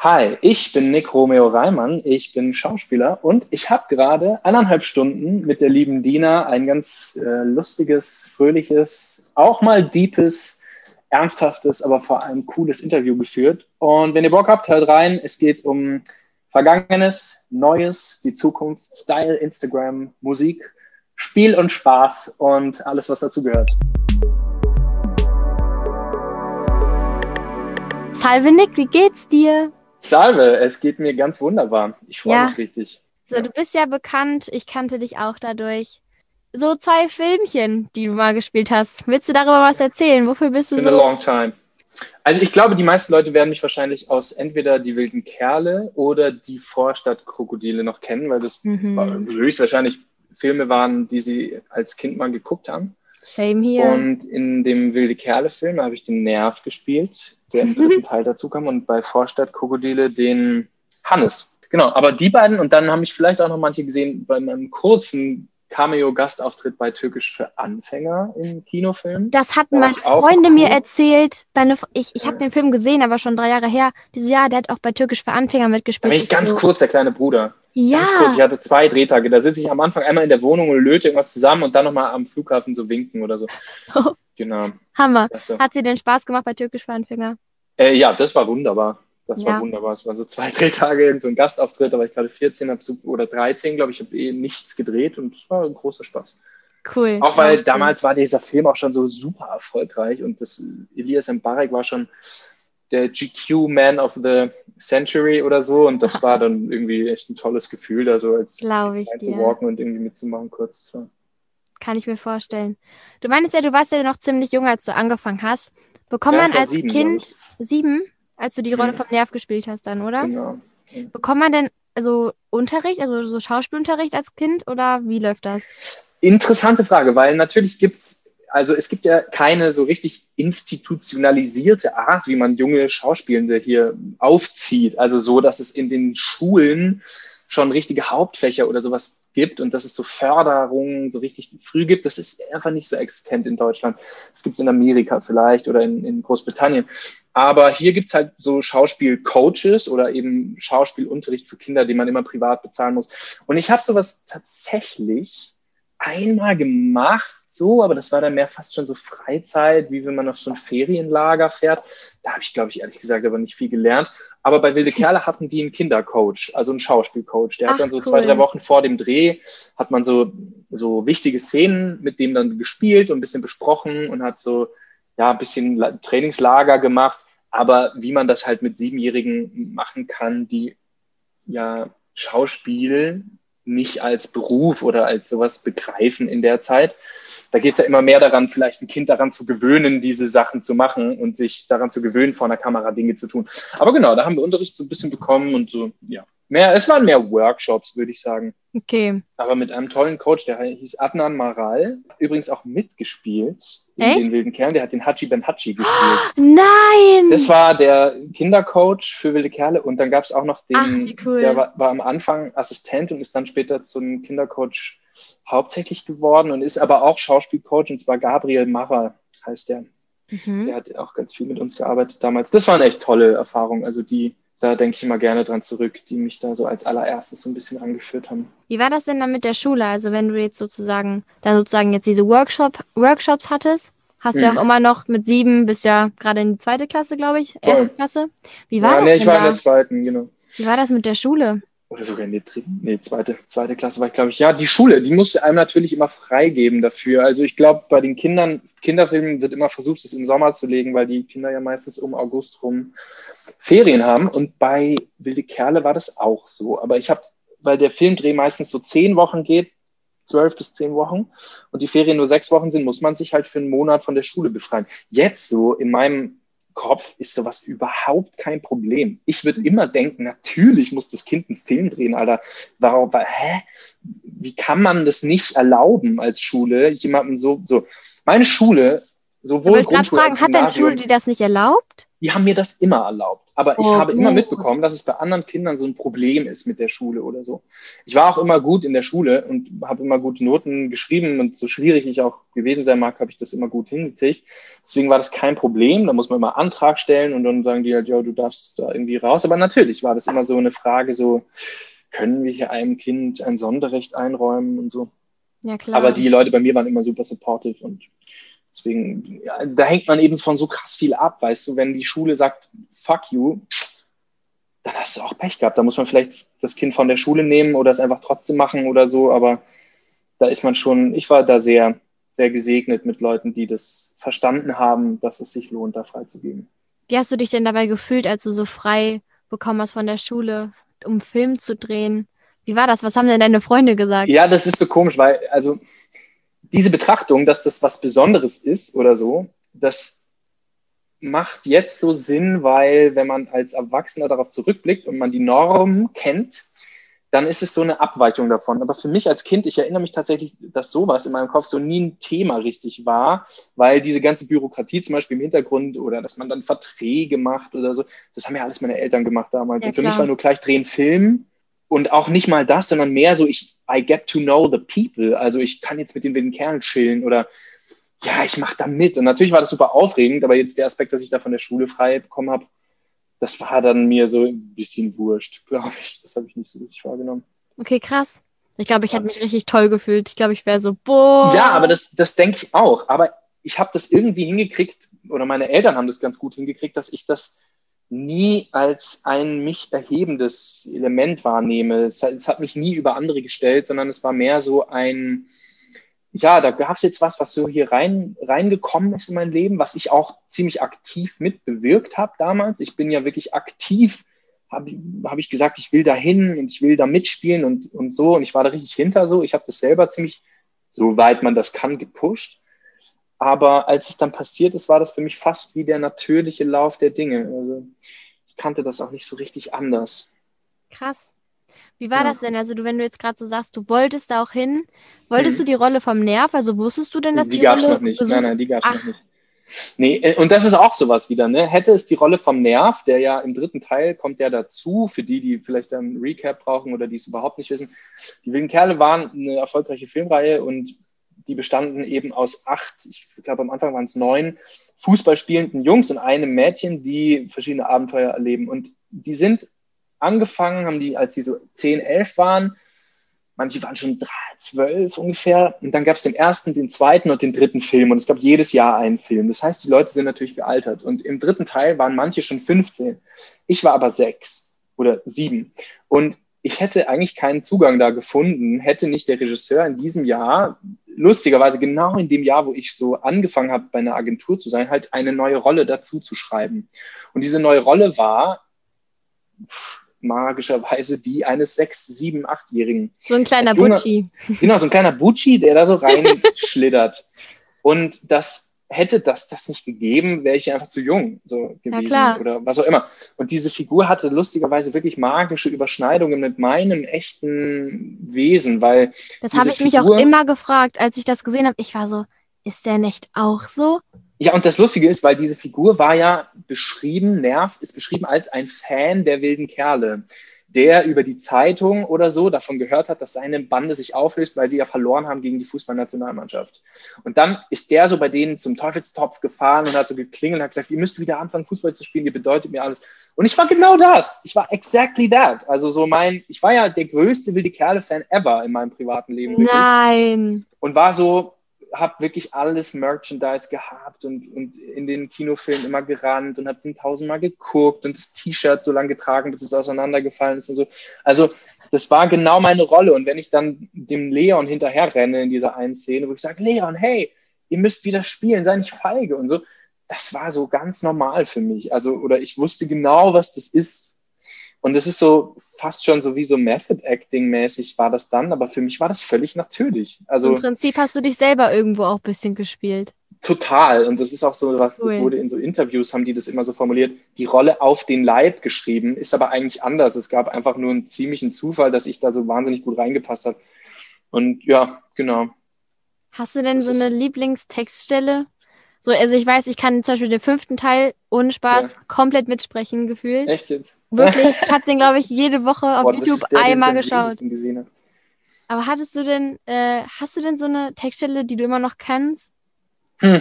Hi, ich bin Nick Romeo Reimann, ich bin Schauspieler und ich habe gerade eineinhalb Stunden mit der lieben Dina ein ganz äh, lustiges, fröhliches, auch mal deepes, ernsthaftes, aber vor allem cooles Interview geführt. Und wenn ihr Bock habt, hört rein. Es geht um Vergangenes, Neues, die Zukunft, Style, Instagram, Musik, Spiel und Spaß und alles, was dazu gehört. Salve Nick, wie geht's dir? Salve, es geht mir ganz wunderbar. Ich freue Ja. mich richtig. So, du bist ja bekannt, ich kannte dich auch dadurch. So zwei Filmchen, die du mal gespielt hast. Willst du darüber was erzählen? Wofür bist du Been a so? long time. Also ich glaube, die meisten Leute werden mich wahrscheinlich aus entweder die wilden Kerle oder die Vorstadtkrokodile noch kennen, weil das Mhm. war- höchstwahrscheinlich Filme waren, die sie als Kind mal geguckt haben. Same hier. Und in dem Wilde Kerle-Film habe ich den Nerv gespielt, der im dritten Teil dazu kam, und bei Vorstadtkrokodile den Hannes. Genau, aber die beiden, und dann haben mich vielleicht auch noch manche gesehen bei meinem kurzen Cameo-Gastauftritt bei Türkisch für Anfänger im Kinofilm. Das hatten meine Freunde mir cool. erzählt. Meine, ich ich habe den Film gesehen, aber schon drei Jahre her. Die so, ja, der hat auch bei Türkisch für Anfänger Da mitgespielt. bin ich ganz kurz der kleine Bruder. Ja, Ganz kurz, ich hatte zwei Drehtage. Da sitze ich am Anfang einmal in der Wohnung und löte irgendwas zusammen und dann nochmal am Flughafen so winken oder so. Oh. Genau. Hammer. Hat sie denn Spaß gemacht bei Türkisch für Anfänger? äh, ja, das war wunderbar. Das Ja. war wunderbar. Es waren so zwei Drehtage, irgend so ein Gastauftritt, da war ich gerade 14 hab oder 13, glaube ich, habe eh nichts gedreht und es war ein großer Spaß. Cool. Auch weil Ja, damals war dieser Film auch schon so super erfolgreich und das Elias Mbarek war schon der GQ Man of the Century oder so und das war dann irgendwie echt ein tolles Gefühl, da so als reinzuwalken und irgendwie mitzumachen kurz. Das war- Kann ich mir vorstellen. Du meinst ja, du warst ja noch ziemlich jung, als du angefangen hast. Bekommt Ja, man als sieben, Kind sieben, als du die Rolle Mhm. vom Nerv gespielt hast dann, oder? Genau. Bekommt man denn so Unterricht, also so Schauspielunterricht als Kind oder wie läuft das? Interessante Frage, weil natürlich gibt's, also es gibt ja keine so richtig institutionalisierte Art, wie man junge Schauspielende hier aufzieht. Also so, dass es in den Schulen schon richtige Hauptfächer oder sowas gibt und dass es so Förderungen so richtig früh gibt. Das ist einfach nicht so existent in Deutschland. Das gibt es in Amerika vielleicht oder in, in Großbritannien. Aber hier gibt's halt so Schauspielcoaches oder eben Schauspielunterricht für Kinder, die man immer privat bezahlen muss. Und ich habe sowas tatsächlich einmal gemacht, so, aber das war dann mehr fast schon so Freizeit, wie wenn man auf so ein Ferienlager fährt. Da habe ich, glaube ich, ehrlich gesagt aber nicht viel gelernt. Aber bei Wilde Kerle hatten die einen Kindercoach, also einen Schauspielcoach. Der Ach, hat dann so cool. zwei, drei Wochen vor dem Dreh, hat man so, so wichtige Szenen mit dem dann gespielt und ein bisschen besprochen und hat so, ja, ein bisschen La- Trainingslager gemacht. Aber wie man das halt mit Siebenjährigen machen kann, die ja Schauspiel nicht als Beruf oder als sowas begreifen in der Zeit. Da geht es ja immer mehr daran, vielleicht ein Kind daran zu gewöhnen, diese Sachen zu machen und sich daran zu gewöhnen, vor einer Kamera Dinge zu tun. Aber genau, da haben wir Unterricht so ein bisschen bekommen und so, ja. Mehr, es waren mehr Workshops, würde ich sagen. Okay. Aber mit einem tollen Coach, der hieß Adnan Maral, übrigens auch mitgespielt in Echt? den wilden Kerlen, der hat den Hachi Ben Hachi gespielt. Nein! Das war der Kindercoach für wilde Kerle und dann gab es auch noch den, Ach, wie cool. der war, war am Anfang Assistent und ist dann später zum Kindercoach hauptsächlich geworden und ist aber auch Schauspielcoach und zwar Gabriel Macher heißt der. mhm. Der hat auch ganz viel mit uns gearbeitet damals. Das waren echt tolle Erfahrungen. Also die, da denke ich immer gerne dran zurück, die mich da so als allererstes so ein bisschen rangeführt haben. Wie war das denn dann mit der Schule? Also wenn du jetzt sozusagen, dann sozusagen jetzt diese Workshop, Workshops hattest, hast du ja Mhm. auch immer noch mit sieben bis ja gerade in die zweite Klasse, glaube ich, Voll. erste Klasse. Wie war ja, das nee, ich war in da? der zweiten, genau. Wie war das mit der Schule? Oder sogar in der dritten, nee, zweite, zweite Klasse war ich, glaube ich. Ja, die Schule, die musste einem natürlich immer freigeben dafür. Also ich glaube, bei den Kindern, Kinderfilmen wird immer versucht, es im Sommer zu legen, weil die Kinder ja meistens um August rum Ferien haben. Und bei Wilde Kerle war das auch so. Aber ich habe, weil der Filmdreh meistens so zehn Wochen geht, zwölf bis zehn Wochen und die Ferien nur sechs Wochen sind, muss man sich halt für einen Monat von der Schule befreien. Jetzt so in meinem Kopf ist sowas überhaupt kein Problem. Ich würde immer denken, natürlich muss das Kind einen Film drehen, Alter. Warum, wa- hä? Wie kann man das nicht erlauben als Schule, jemandem so, so. Meine Schule, sowohl Grundschule fragen, als hat deine Gymnasium, Schule dir das nicht erlaubt? Die haben mir das immer erlaubt. Aber ich Oh, habe immer mitbekommen, dass es bei anderen Kindern so ein Problem ist mit der Schule oder so. Ich war auch immer gut in der Schule und habe immer gute Noten geschrieben und so schwierig ich auch gewesen sein mag, habe ich das immer gut hingekriegt. Deswegen war das kein Problem. Da muss man immer Antrag stellen und dann sagen die halt, ja, du darfst da irgendwie raus. Aber natürlich war das immer so eine Frage, so können wir hier einem Kind ein Sonderrecht einräumen und so. Ja, klar. Aber die Leute bei mir waren immer super supportive und deswegen, ja, also da hängt man eben von so krass viel ab, weißt du, wenn die Schule sagt, fuck you, dann hast du auch Pech gehabt. Da muss man vielleicht das Kind von der Schule nehmen oder es einfach trotzdem machen oder so, aber da ist man schon, ich war da sehr, sehr gesegnet mit Leuten, die das verstanden haben, dass es sich lohnt, da freizugeben. Wie hast du dich denn dabei gefühlt, als du so frei bekommen hast von der Schule, um Film zu drehen? Wie war das? Was haben denn deine Freunde gesagt? Ja, das ist so komisch, weil, also, diese Betrachtung, dass das was Besonderes ist oder so, das macht jetzt so Sinn, weil wenn man als Erwachsener darauf zurückblickt und man die Norm kennt, dann ist es so eine Abweichung davon. Aber für mich als Kind, ich erinnere mich tatsächlich, dass sowas in meinem Kopf so nie ein Thema richtig war, weil diese ganze Bürokratie zum Beispiel im Hintergrund oder dass man dann Verträge macht oder so, das haben ja alles meine Eltern gemacht damals. Ja, und für mich klar. war nur gleich drehen Film und auch nicht mal das, sondern mehr so, ich, I get to know the people. Also ich kann jetzt mit den wilden Kerlen chillen oder ja, ich mache da mit. Und natürlich war das super aufregend, aber jetzt der Aspekt, dass ich da von der Schule frei bekommen habe, das war dann mir so ein bisschen wurscht, glaube ich. Das habe ich nicht so richtig wahrgenommen. Okay, krass. Ich glaube, ich hätte mich richtig toll gefühlt. Ich glaube, ich wäre so, boah. Ja, aber das, das denke ich auch. Aber ich habe das irgendwie hingekriegt, oder meine Eltern haben das ganz gut hingekriegt, dass ich das nie als ein mich erhebendes Element wahrnehme. Es, hat- es hat mich nie über andere gestellt, sondern es war mehr so ein, ja, da gab es jetzt was, was so hier rein reingekommen ist in mein Leben, was ich auch ziemlich aktiv mitbewirkt habe damals. Ich bin ja wirklich aktiv, habe hab ich gesagt, ich will da hin und ich will da mitspielen und, und so. Und ich war da richtig hinter so. Ich habe das selber ziemlich, soweit man das kann, gepusht. Aber als es dann passiert ist, war das für mich fast wie der natürliche Lauf der Dinge. Also ich kannte das auch nicht so richtig anders. Krass. Wie war Ja. das denn? Also, du, wenn du jetzt gerade so sagst, du wolltest da auch hin, wolltest Mhm. du die Rolle vom Nerv? Also wusstest du denn, dass die die, gab es Rolle noch nicht. gesucht- Nein, nein, die gab es noch nicht. Nee, äh, und das ist auch sowas wieder, ne? Hätte es die Rolle vom Nerv, der ja im dritten Teil kommt der dazu, für die, die vielleicht dann einen Recap brauchen oder die es überhaupt nicht wissen. Die Wilden Kerle waren eine erfolgreiche Filmreihe und die bestanden eben aus acht, ich glaube am Anfang waren es neun, Fußballspielenden Jungs und einem Mädchen, die verschiedene Abenteuer erleben. Und die sind angefangen, haben die, als die so 10, 11 waren, manche waren schon drei, zwölf ungefähr. Und dann gab es den ersten, den zweiten und den dritten Film. Und es gab jedes Jahr einen Film. Das heißt, die Leute sind natürlich gealtert. Und im dritten Teil waren manche schon 15. Ich war aber sechs oder sieben. Und ich hätte eigentlich keinen Zugang da gefunden, hätte nicht der Regisseur in diesem Jahr, lustigerweise genau in dem Jahr, wo ich so angefangen habe, bei einer Agentur zu sein, halt eine neue Rolle dazu zu schreiben. Und diese neue Rolle war magischerweise die eines sechs, sieben, achtjährigen. So ein kleiner Butschi. Genau, so ein kleiner Bucci, der da so reinschlittert. Und das hätte das das nicht gegeben, wäre ich einfach zu jung so gewesen klar. oder was auch immer. Und diese Figur hatte lustigerweise wirklich magische Überschneidungen mit meinem echten Wesen, weil Das habe ich mich auch Figur- immer gefragt, als ich das gesehen habe. Ich war so, ist der nicht auch so? Ja, und das Lustige ist, weil diese Figur war ja beschrieben, Nerv ist beschrieben als ein Fan der wilden Kerle, der über die Zeitung oder so davon gehört hat, dass seine Bande sich auflöst, weil sie ja verloren haben gegen die Fußballnationalmannschaft. Und dann ist der so bei denen zum Teufelstopf gefahren und hat so geklingelt und hat gesagt, ihr müsst wieder anfangen, Fußball zu spielen, ihr bedeutet mir alles. Und ich war genau das. Ich war exactly that. Also so mein, ich war ja der größte wilde Kerle-Fan ever in meinem privaten Leben. wirklich Nein. und war so, hab wirklich alles Merchandise gehabt und, und in den Kinofilmen immer gerannt und hab den tausendmal geguckt und das T-Shirt so lange getragen, bis es auseinandergefallen ist und so. Also das war genau meine Rolle. Und wenn ich dann dem Leon hinterher renne in dieser einen Szene, wo ich sage, Leon, hey, ihr müsst wieder spielen, sei nicht feige und so, das war so ganz normal für mich. Also, oder ich wusste genau, was das ist. Und das ist so fast schon so wie so Method Acting mäßig war das dann, aber für mich war das völlig natürlich. Also Im Prinzip hast du dich selber irgendwo auch ein bisschen gespielt. Total. Und das ist auch so was, Cool. das wurde in so Interviews, haben die das immer so formuliert, die Rolle auf den Leib geschrieben, ist aber eigentlich anders. Es gab einfach nur einen ziemlichen Zufall, dass ich da so wahnsinnig gut reingepasst habe. Und ja, genau. Hast du denn Das so eine Lieblingstextstelle? So, also ich weiß, ich kann zum Beispiel den fünften Teil ohne Spaß, komplett mitsprechen gefühlt. Echt jetzt? Wirklich, ich habe den, glaube ich, jede Woche auf Boah, YouTube der, einmal geschaut. Aber hattest du denn, äh, hast du denn so eine Textstelle, die du immer noch kennst? Hm.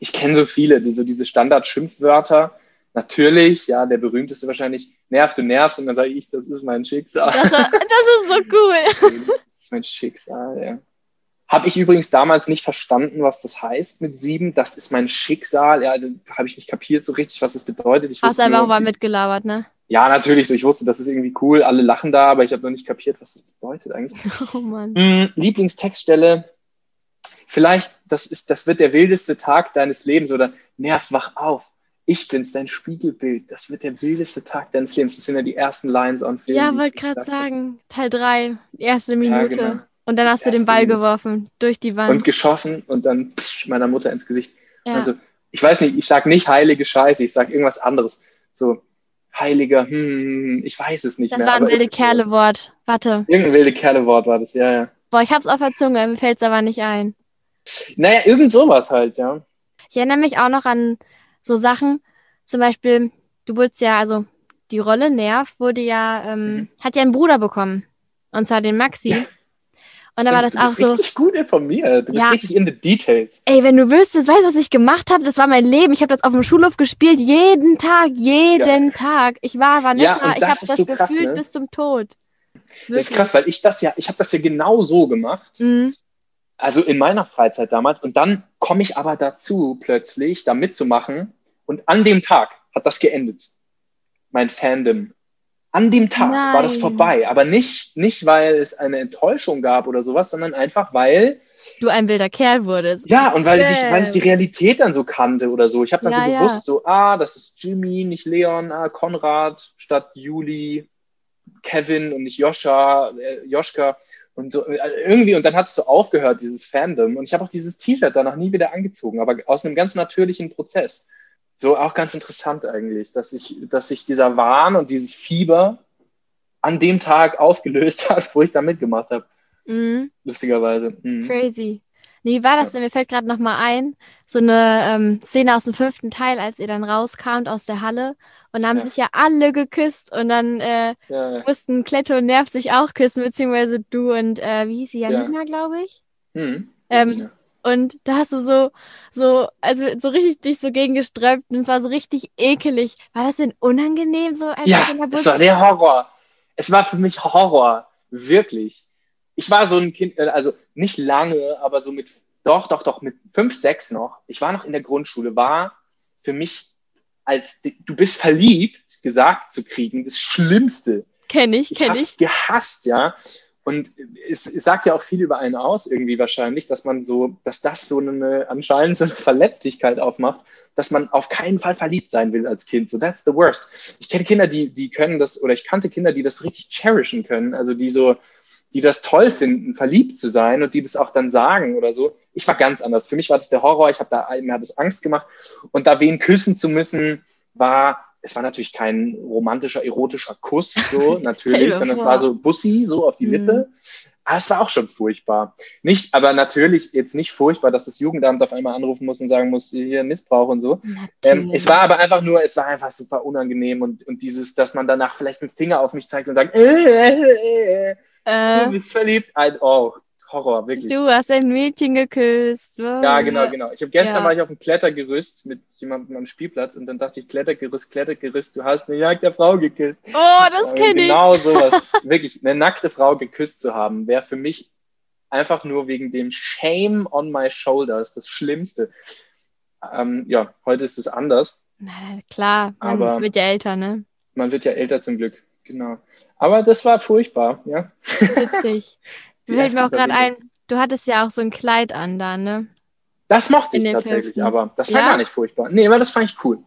Ich kenne so viele, diese, diese Standard-Schimpfwörter. Natürlich, ja, der berühmteste wahrscheinlich, nerv, du nervst, und dann sage ich, das ist mein Schicksal. Das, das ist so cool. Das ist mein Schicksal, ja. Habe ich übrigens damals nicht verstanden, was das heißt mit sieben. Das ist mein Schicksal. Ja, da habe ich nicht kapiert so richtig, was das bedeutet. Ich Hast einfach nur, mal mitgelabert, ne? Ja, natürlich. So, ich wusste, das ist irgendwie cool. Alle lachen da, aber ich habe noch nicht kapiert, was das bedeutet eigentlich. Oh Mann. Hm, Lieblingstextstelle. Vielleicht, das ist, das wird der wildeste Tag deines Lebens oder Nerv, wach auf. Ich bin's, dein Spiegelbild. Das wird der wildeste Tag deines Lebens. Das sind ja die ersten Lines on Film. Ja, wollte gerade sagen, Teil 3, erste Minute. genau. Und dann hast du den Ball geworfen, durch die Wand. Und geschossen und dann psch, meiner Mutter ins Gesicht. ja. Also, ich weiß nicht, ich sag nicht heilige Scheiße, ich sag irgendwas anderes. So, heiliger, hm, ich weiß es nicht das mehr. war ein wilde Kerle-Wort. Warte. Irgendein wilde Kerle-Wort war das, ja, ja. Boah, ich hab's auf der Zunge, mir fällt's aber nicht ein. Naja, irgend sowas halt, ja. Ich erinnere mich auch noch an so Sachen, zum Beispiel, du wurdest ja, also die Rolle Nerv wurde ja, ähm, Mhm. hat ja einen Bruder bekommen. Und zwar den Maxi. Ja. Und da war das du auch bist so, richtig gut informiert. Du bist Ja. richtig in the details. ey, wenn du wüsstest, weißt du, was ich gemacht habe? Das war mein Leben. Ich habe das auf dem Schulhof gespielt, jeden Tag, jeden Tag. Ich war Vanessa, Ja, ich habe das so krass, gefühlt ne? bis zum Tod. Das ist krass, weil ich das ja, ich habe das ja genau so gemacht. Mhm. Also in meiner Freizeit damals. Und dann komme ich aber dazu, plötzlich da mitzumachen. Und an dem Tag hat das geendet. Mein Fandom. An dem Tag war das Nein. vorbei. Aber nicht, nicht, weil es eine Enttäuschung gab oder sowas, sondern einfach, weil, Du ein wilder Kerl wurdest. ja, und weil, ich, weil ich die Realität dann so kannte oder so. Ich habe dann Ja, so ja. bewusst so, ah, das ist Jimmy, nicht Leon, ah, Konrad statt Juli, Kevin und nicht Joscha, äh, Joschka und so äh, irgendwie und dann hat es so aufgehört dieses Fandom und ich habe auch dieses T-Shirt danach nie wieder angezogen, aber aus einem ganz natürlichen Prozess. So auch ganz interessant eigentlich, dass ich, dass sich dieser Wahn und dieses Fieber an dem Tag aufgelöst hat, wo ich da mitgemacht habe. Mhm. Lustigerweise. Mhm. Crazy. Nee, wie war das Ja. denn? Mir fällt gerade noch mal ein, so eine ähm, Szene aus dem fünften Teil, als ihr dann rauskamt aus der Halle und haben Ja. sich ja alle geküsst und dann äh, Ja, ja. mussten Kletto und Nerv sich auch küssen, beziehungsweise du und äh, wie hieß sie, Ja. Janina, glaube ich. Mhm. Ähm, Und da hast du so, so, also so richtig dich so gegengesträubt und es war so richtig ekelig. War das denn unangenehm so? Als Ja, es war der Horror. Es war für mich Horror. Wirklich. Ich war so ein Kind, äh, also nicht lange, aber so mit, doch, doch, doch, mit fünf, sechs noch. Ich war noch in der Grundschule, war für mich als du bist verliebt gesagt zu kriegen, das Schlimmste. Kenn ich, Ich kenn habe ich. es gehasst, ja. Und es, es sagt ja auch viel über einen aus, irgendwie wahrscheinlich, dass man so, dass das so eine anscheinend so eine Verletzlichkeit aufmacht, dass man auf keinen Fall verliebt sein will als Kind. So, that's the worst. Ich kenne Kinder, die, die können das, oder ich kannte Kinder, die das richtig cherishen können, also die so, die das toll finden, verliebt zu sein und die das auch dann sagen oder so. Ich war ganz anders. Für mich war das der Horror. Ich habe da, mir hat es Angst gemacht. Und da wen küssen zu müssen, war, es war natürlich kein romantischer, erotischer Kuss, so natürlich, sondern es war so Bussi, so auf die Mhm. Lippe. Aber es war auch schon furchtbar. Nicht, aber natürlich jetzt nicht furchtbar, dass das Jugendamt auf einmal anrufen muss und sagen muss, hier Missbrauch und so. Ähm, es war aber einfach nur, es war einfach super unangenehm und, und dieses, dass man danach vielleicht dem Finger auf mich zeigt und sagt, äh, äh, äh, du äh, bist verliebt. Ein, oh, Horror, wirklich. du hast ein Mädchen geküsst. Ja, genau, genau. Ich habe gestern Ja. war ich auf dem Klettergerüst mit jemandem am Spielplatz und dann dachte ich, Klettergerüst, Klettergerüst, du hast eine nackte Frau geküsst. Oh, das kenne ich. Genau sowas. Wirklich, eine nackte Frau geküsst zu haben, wäre für mich einfach nur wegen dem Shame on my shoulders das Schlimmste. Ähm, ja, heute ist es anders. Na, klar, man Aber- wird ja älter, ne? Man wird ja älter zum Glück. Genau. Aber das war furchtbar, ja. Witzig. Fällt mir auch gerade ein, du hattest ja auch so ein Kleid an da, ne? Das mochte ich tatsächlich, fünften. aber das war Ja? gar nicht furchtbar. Nee, aber das fand ich cool.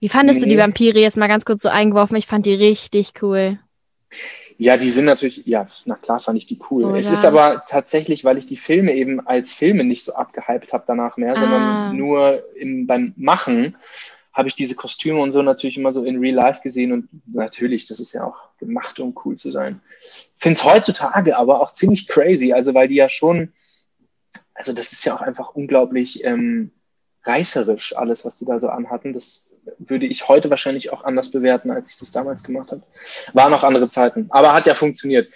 Wie fandest du die Nee. Vampire jetzt mal ganz kurz so eingeworfen? Ich fand die richtig cool. Ja, die sind natürlich, ja, na klar fand ich die cool. Oder? Es ist aber tatsächlich, weil ich die Filme eben als Filme nicht so abgehypt habe danach mehr, Ah. sondern nur im, beim Machen habe ich diese Kostüme und so natürlich immer so in Real Life gesehen und natürlich, das ist ja auch gemacht, um cool zu sein. Finde es heutzutage aber auch ziemlich crazy, also weil die ja schon, also das ist ja auch einfach unglaublich ähm, reißerisch, alles, was die da so anhatten. Das würde ich heute wahrscheinlich auch anders bewerten, als ich das damals gemacht habe. Waren noch andere Zeiten, aber hat ja funktioniert.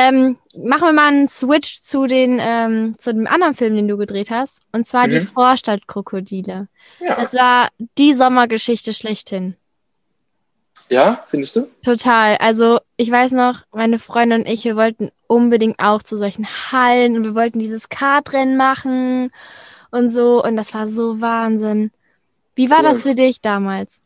Ähm, machen wir mal einen Switch zu, den, ähm, zu dem anderen Film, den du gedreht hast. Und zwar die Mhm. Vorstadtkrokodile. Ja, Das war die Sommergeschichte schlechthin. ja findest du? Total. Also ich weiß noch, meine Freundin und ich, wir wollten unbedingt auch zu solchen Hallen und wir wollten dieses Kartrennen machen und so. Und das war so Wahnsinn. Wie war Cool. das für dich damals?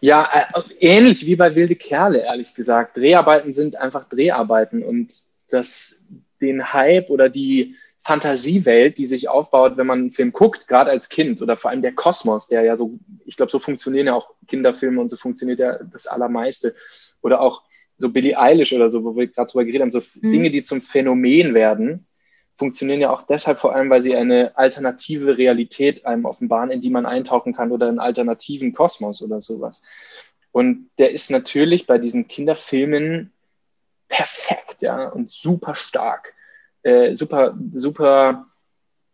Ja, äh, ähnlich wie bei Wilde Kerle, ehrlich gesagt. Dreharbeiten sind einfach Dreharbeiten und das, den Hype oder die Fantasiewelt, die sich aufbaut, wenn man einen Film guckt, gerade als Kind oder vor allem der Kosmos, der ja so, ich glaube, so funktionieren ja auch Kinderfilme und so funktioniert ja das Allermeiste. Oder auch so Billie Eilish oder so, wo wir gerade drüber geredet haben, so Mhm. Dinge, die zum Phänomen werden, funktionieren ja auch deshalb vor allem, weil sie eine alternative Realität einem offenbaren, in die man eintauchen kann oder einen alternativen Kosmos oder sowas. Und der ist natürlich bei diesen Kinderfilmen perfekt, ja, und super stark, äh, super, super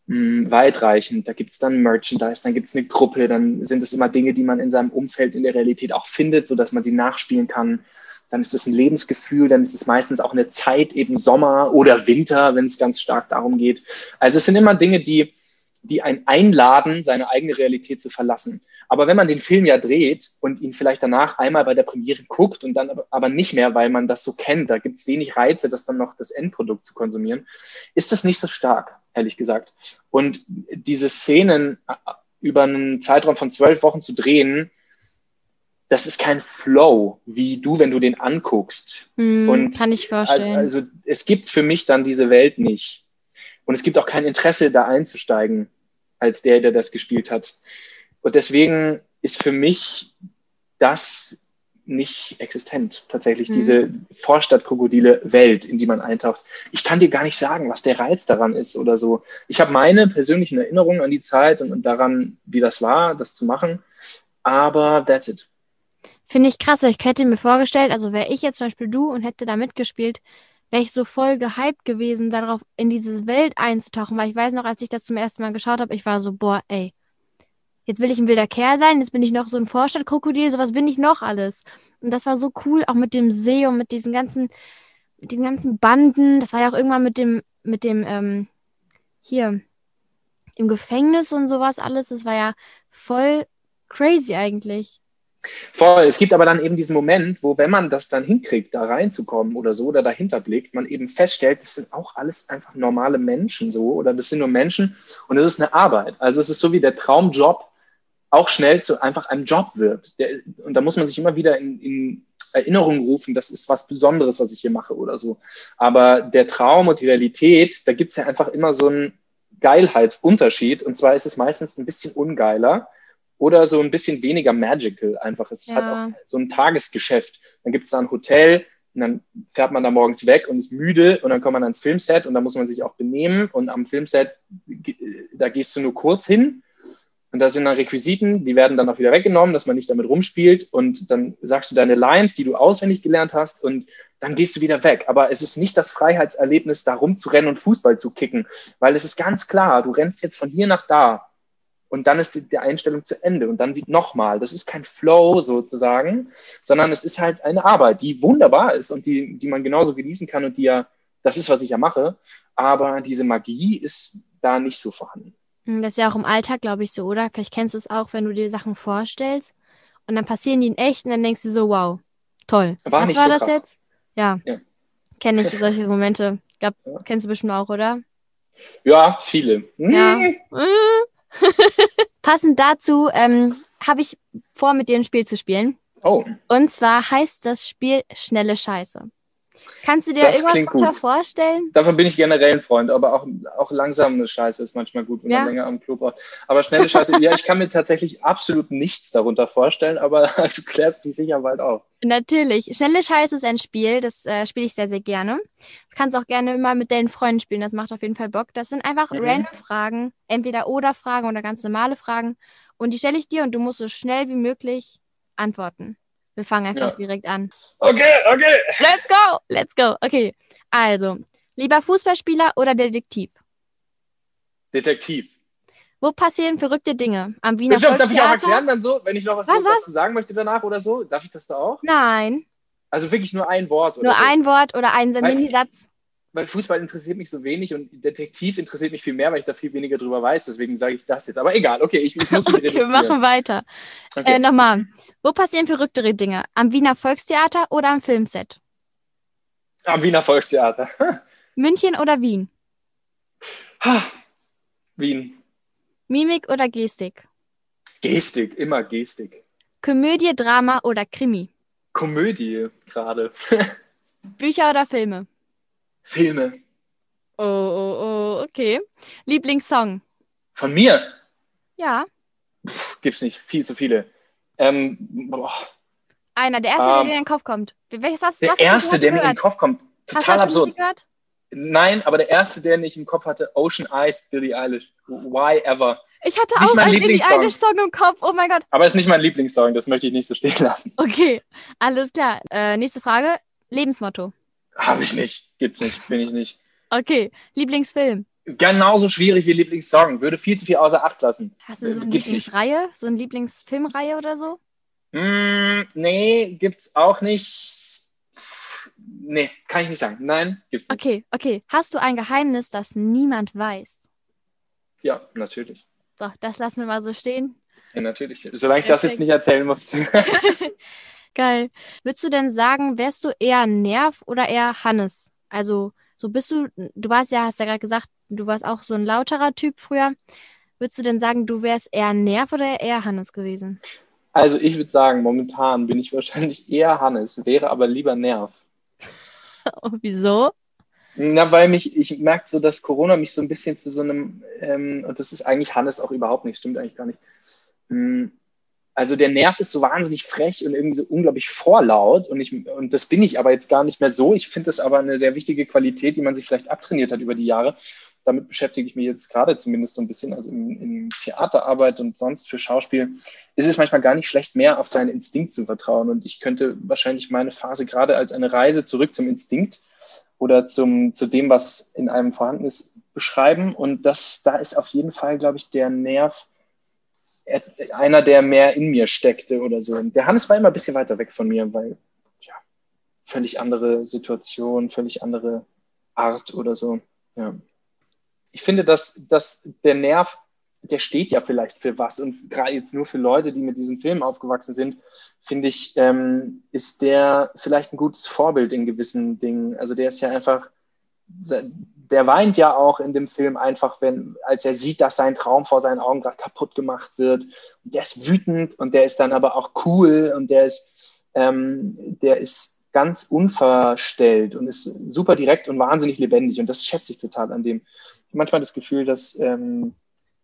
mh, weitreichend. Da gibt's dann Merchandise, dann gibt's eine Gruppe, dann sind es immer Dinge, die man in seinem Umfeld in der Realität auch findet, sodass man sie nachspielen kann. Dann ist es ein Lebensgefühl, dann ist es meistens auch eine Zeit, eben Sommer oder Winter, wenn es ganz stark darum geht. Also es sind immer Dinge, die, die einen einladen, seine eigene Realität zu verlassen. Aber wenn man den Film ja dreht und ihn vielleicht danach einmal bei der Premiere guckt und dann aber- nicht mehr, weil man das so kennt, da gibt's wenig Reize, das dann noch das Endprodukt zu konsumieren, ist das nicht so stark, ehrlich gesagt. Und diese Szenen äh, über einen Zeitraum von zwölf Wochen zu drehen, das ist kein Flow, wie du, wenn du den anguckst. Hm, Und kann ich vorstellen. Also es gibt für mich dann diese Welt nicht. Und es gibt auch kein Interesse, da einzusteigen, als der, der das gespielt hat. Und deswegen ist für mich das nicht existent, tatsächlich, Mhm. diese Vorstadtkrokodile-Welt, in die man eintaucht. Ich kann dir gar nicht sagen, was der Reiz daran ist oder so. Ich habe meine persönlichen Erinnerungen an die Zeit und, und daran, wie das war, das zu machen. Aber that's it. Finde ich krass, weil ich hätte mir vorgestellt, also wäre ich jetzt zum Beispiel du und hätte da mitgespielt, wäre ich so voll gehypt gewesen, darauf in diese Welt einzutauchen, weil ich weiß noch, als ich das zum ersten Mal geschaut habe, ich war so, boah, ey, jetzt will ich ein wilder Kerl sein, jetzt bin ich noch so ein Vorstadtkrokodil, sowas bin ich noch alles. Und das war so cool, auch mit dem See und mit diesen ganzen, mit den ganzen Banden. Das war ja auch irgendwann mit dem, mit dem, ähm, hier, im Gefängnis und sowas alles. Das war ja voll crazy eigentlich. Voll. Es gibt aber dann eben diesen Moment, wo, wenn man das dann hinkriegt, da reinzukommen oder so oder dahinter blickt, man eben feststellt, das sind auch alles einfach normale Menschen so oder das sind nur Menschen und es ist eine Arbeit. Also es ist so wie der Traumjob auch schnell zu einfach einem Job wird. Der, und da muss man sich immer wieder in, in Erinnerung rufen, das ist was Besonderes, was ich hier mache oder so. Aber der Traum und die Realität, da gibt es ja einfach immer so einen Geilheitsunterschied und zwar ist es meistens ein bisschen ungeiler oder so ein bisschen weniger magical einfach. Es Ja. halt auch so ein Tagesgeschäft. Dann gibt es da ein Hotel und dann fährt man da morgens weg und ist müde und dann kommt man ans Filmset und da muss man sich auch benehmen und am Filmset, da gehst du nur kurz hin und da sind dann Requisiten, die werden dann auch wieder weggenommen, dass man nicht damit rumspielt und dann sagst du deine Lines, die du auswendig gelernt hast und dann gehst du wieder weg. Aber es ist nicht das Freiheitserlebnis, da rumzurennen und Fußball zu kicken, weil es ist ganz klar, du rennst jetzt von hier nach da und dann ist die, die Einstellung zu Ende und dann nochmal. Das ist kein Flow sozusagen, sondern es ist halt eine Arbeit, die wunderbar ist und die, die man genauso genießen kann und die ja, das ist, was ich ja mache, aber diese Magie ist da nicht so vorhanden. Hm, Das ist ja auch im Alltag, glaube ich, so, oder? Vielleicht kennst du es auch, wenn du dir Sachen vorstellst und dann passieren die in echt und dann denkst du so, wow, toll. War Was nicht war so das krass. jetzt? Ja, Ja. kenne ich solche Momente. Ich glaube, Ja. kennst du bestimmt auch, oder? Ja, viele. Ja. Hm. Passend dazu ähm, habe ich vor, mit dir ein Spiel zu spielen. Oh, Und zwar heißt das Spiel Schnelle Scheiße. Kannst du dir Das irgendwas darunter gut. vorstellen? davon bin ich generell ein Freund, aber auch, auch langsame Scheiße ist manchmal gut, wenn Ja. man länger am Klo braucht. Aber schnelle Scheiße, ja, ich kann mir tatsächlich absolut nichts darunter vorstellen, aber du klärst mich sicher bald auf. Natürlich. Schnelle Scheiße ist ein Spiel, das äh, spiele ich sehr, sehr gerne. Das kannst du auch gerne mal mit deinen Freunden spielen, das macht auf jeden Fall Bock. Das sind einfach Mhm. random Fragen, entweder oder Fragen oder ganz normale Fragen. Und die stelle ich dir und du musst so schnell wie möglich antworten. Wir fangen einfach Ja. direkt an. Okay, okay. Let's go! Let's go! Okay. Also, lieber Fußballspieler oder Detektiv? Detektiv. Wo passieren verrückte Dinge? Am Wiener Darf ich auch erklären dann so, wenn ich noch was, Was, was? dazu sagen möchte danach oder so? Darf ich das da auch? Nein, Also wirklich nur ein Wort oder nur so. ein Wort oder ein Minisatz. Weil Fußball interessiert mich so wenig und Detektiv interessiert mich viel mehr, weil ich da viel weniger drüber weiß. Deswegen sage ich das jetzt. Aber egal, okay, ich, ich muss mich Okay, wir machen weiter. Okay. Äh, Nochmal. Wo passieren verrücktere Dinge? Am Wiener Volkstheater oder am Filmset? Am Wiener Volkstheater. München oder Wien? Ha. Wien. Mimik oder Gestik? Gestik, immer Gestik. Komödie, Drama oder Krimi? Komödie gerade. Bücher oder Filme? Filme. Oh, oh, oh, okay. Lieblingssong? Von mir Ja, Pff, gibt's nicht. Viel zu viele. Ähm, boah. einer. Der erste, der Ähm, dir in den Kopf kommt. Welches hast du Der hast erste, der mir in den? Kopf kommt. Hast du Total absurd. gehört? Nein, aber der erste, der ich im Kopf hatte, Ocean Eyes, Billie Eilish. Why ever. Ich hatte Nicht auch mein einen Billie Lieblingssong. Eilish-Song im Kopf. Oh mein Gott. Aber ist nicht mein Lieblingssong, das möchte ich nicht so stehen lassen. Okay, alles klar. Äh, nächste Frage. Lebensmotto. Habe ich nicht. Gibt's nicht. Bin ich nicht. Okay, Lieblingsfilm. Genauso schwierig wie Lieblingssong. Würde viel zu viel außer Acht lassen. Hast du so eine Gibt's nicht. Lieblingsreihe? So eine Lieblingsfilmreihe oder so? Mm, nee, gibt's auch nicht. Nee, kann ich nicht sagen. Nein, gibt's nicht. Okay, okay. Hast du ein Geheimnis, das niemand weiß? Ja, natürlich. So, das lassen wir mal so stehen. Ja, natürlich. Solange ich das Perfekt. jetzt nicht erzählen muss. Geil. Würdest du denn sagen, wärst du eher Nerv oder eher Hannes? Also, so bist du, du warst ja, hast ja gerade gesagt, du warst auch so ein lauterer Typ früher. Würdest du denn sagen, du wärst eher Nerv oder eher Hannes gewesen? Also ich würde sagen, momentan bin ich wahrscheinlich eher Hannes, wäre aber lieber Nerv. Oh, wieso? Na, weil mich, ich merke so, dass Corona mich so ein bisschen zu so einem, ähm, und das ist eigentlich Hannes auch überhaupt nicht, stimmt eigentlich gar nicht. Also der Nerv ist so wahnsinnig frech und irgendwie so unglaublich vorlaut und ich, und das bin ich aber jetzt gar nicht mehr so. Ich finde das aber eine sehr wichtige Qualität, die man sich vielleicht abtrainiert hat über die Jahre. Damit beschäftige ich mich jetzt gerade zumindest so ein bisschen, also in, in Theaterarbeit und sonst für Schauspiel ist es manchmal gar nicht schlecht, mehr auf seinen Instinkt zu vertrauen. Und ich könnte wahrscheinlich meine Phase gerade als eine Reise zurück zum Instinkt oder zum, zu dem, was in einem vorhanden ist, beschreiben. Und das, da ist auf jeden Fall, glaube ich, der Nerv einer, der mehr in mir steckte oder so. Und der Hannes war immer ein bisschen weiter weg von mir, weil, ja, völlig andere Situation, völlig andere Art oder so. Ja. Ich finde, dass, dass der Nerv, der steht ja vielleicht für was. Und gerade jetzt nur für Leute, die mit diesem Film aufgewachsen sind, finde ich, ähm, ist der vielleicht ein gutes Vorbild in gewissen Dingen. Also der ist ja einfach, der weint ja auch in dem Film einfach, wenn, als er sieht, dass sein Traum vor seinen Augen gerade kaputt gemacht wird. Und der ist wütend und der ist dann aber auch cool und der ist, ähm, der ist ganz unverstellt und ist super direkt und wahnsinnig lebendig. Und das schätze ich total an dem. Ich habe manchmal das Gefühl, dass ähm,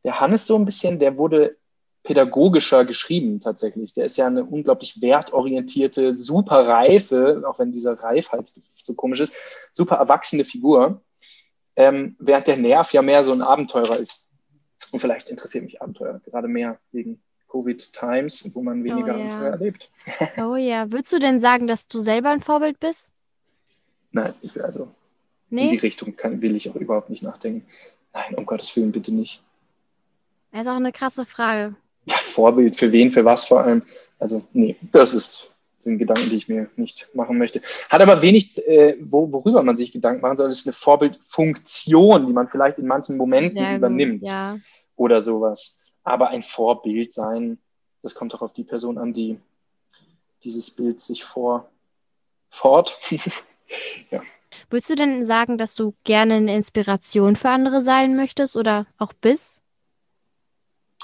der Hannes so ein bisschen, der wurde pädagogischer geschrieben tatsächlich. Der ist ja eine unglaublich wertorientierte, super reife, auch wenn dieser Reifheit so komisch ist, super erwachsene Figur, ähm, während der Nerv ja mehr so ein Abenteurer ist. Und vielleicht interessiert mich Abenteuer gerade mehr wegen Covid Times, wo man weniger Oh, ja. Abenteuer erlebt. Oh ja. Würdest du denn sagen, dass du selber ein Vorbild bist? Nein, ich will also in die Nee? Richtung kann, will ich auch überhaupt nicht nachdenken. Nein, um Gottes Willen, bitte nicht. Das ist auch eine krasse Frage. Ja, Vorbild für wen, für was vor allem. Also, nee, das ist, sind Gedanken, die ich mir nicht machen möchte. Hat aber wenig, äh, wo, worüber man sich Gedanken machen soll. Das ist eine Vorbildfunktion, die man vielleicht in manchen Momenten gut, übernimmt Ja. oder sowas. Aber ein Vorbild sein, das kommt doch auf die Person an, die dieses Bild sich vor, fort. Würdest du denn sagen, dass du gerne eine Inspiration für andere sein möchtest oder auch bist?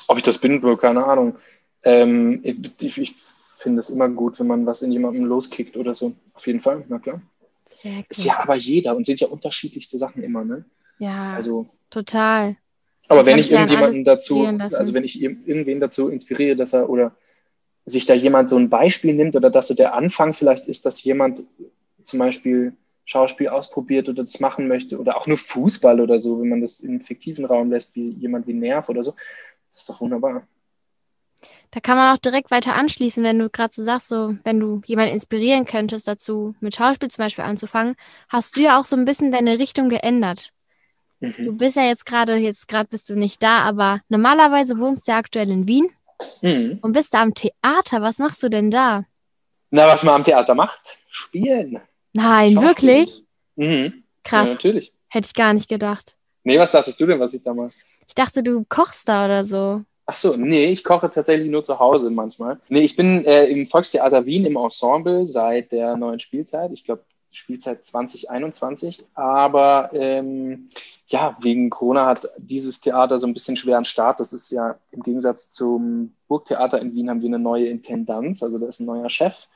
Ob ich das bin, keine Ahnung. Ähm, ich, ich finde es immer gut, wenn man was in jemandem loskickt oder so. Auf jeden Fall, na klar. Sehr Ist gut. ja aber jeder und sind ja unterschiedlichste Sachen immer, ne? Ja, Also, total. aber wenn ich irgendjemanden dazu, also wenn ich ir- irgendwen dazu inspiriere, dass er oder sich da jemand so ein Beispiel nimmt oder dass so der Anfang vielleicht ist, dass jemand zum Beispiel Schauspiel ausprobiert oder das machen möchte oder auch nur Fußball oder so, wenn man das im fiktiven Raum lässt, wie jemand wie Nerv oder so, das ist doch wunderbar. Da kann man auch direkt weiter anschließen, wenn du gerade so sagst, so, wenn du jemanden inspirieren könntest dazu, mit Schauspiel zum Beispiel anzufangen, hast du ja auch so ein bisschen deine Richtung geändert. Du mhm. bist ja jetzt gerade, jetzt gerade bist du nicht da, aber normalerweise wohnst du ja aktuell in Wien mhm. und bist da am Theater. Was machst du denn da? Na, was man am Theater macht? Spielen. Nein, wirklich? Mhm. Krass. Ja, natürlich. Hätte ich gar nicht gedacht. Nee, was dachtest du denn, was ich da mache? Ich dachte, du kochst da oder so. Ach so, nee, ich koche tatsächlich nur zu Hause manchmal. Nee, ich bin äh, im Volkstheater Wien im Ensemble seit der neuen Spielzeit. Ich glaube, Spielzeit 2021. Aber ähm, ja, wegen Corona hat dieses Theater so ein bisschen schweren Start. Das ist ja im Gegensatz zum Burgtheater in Wien haben wir eine neue Intendanz, also da ist ein neuer Chef.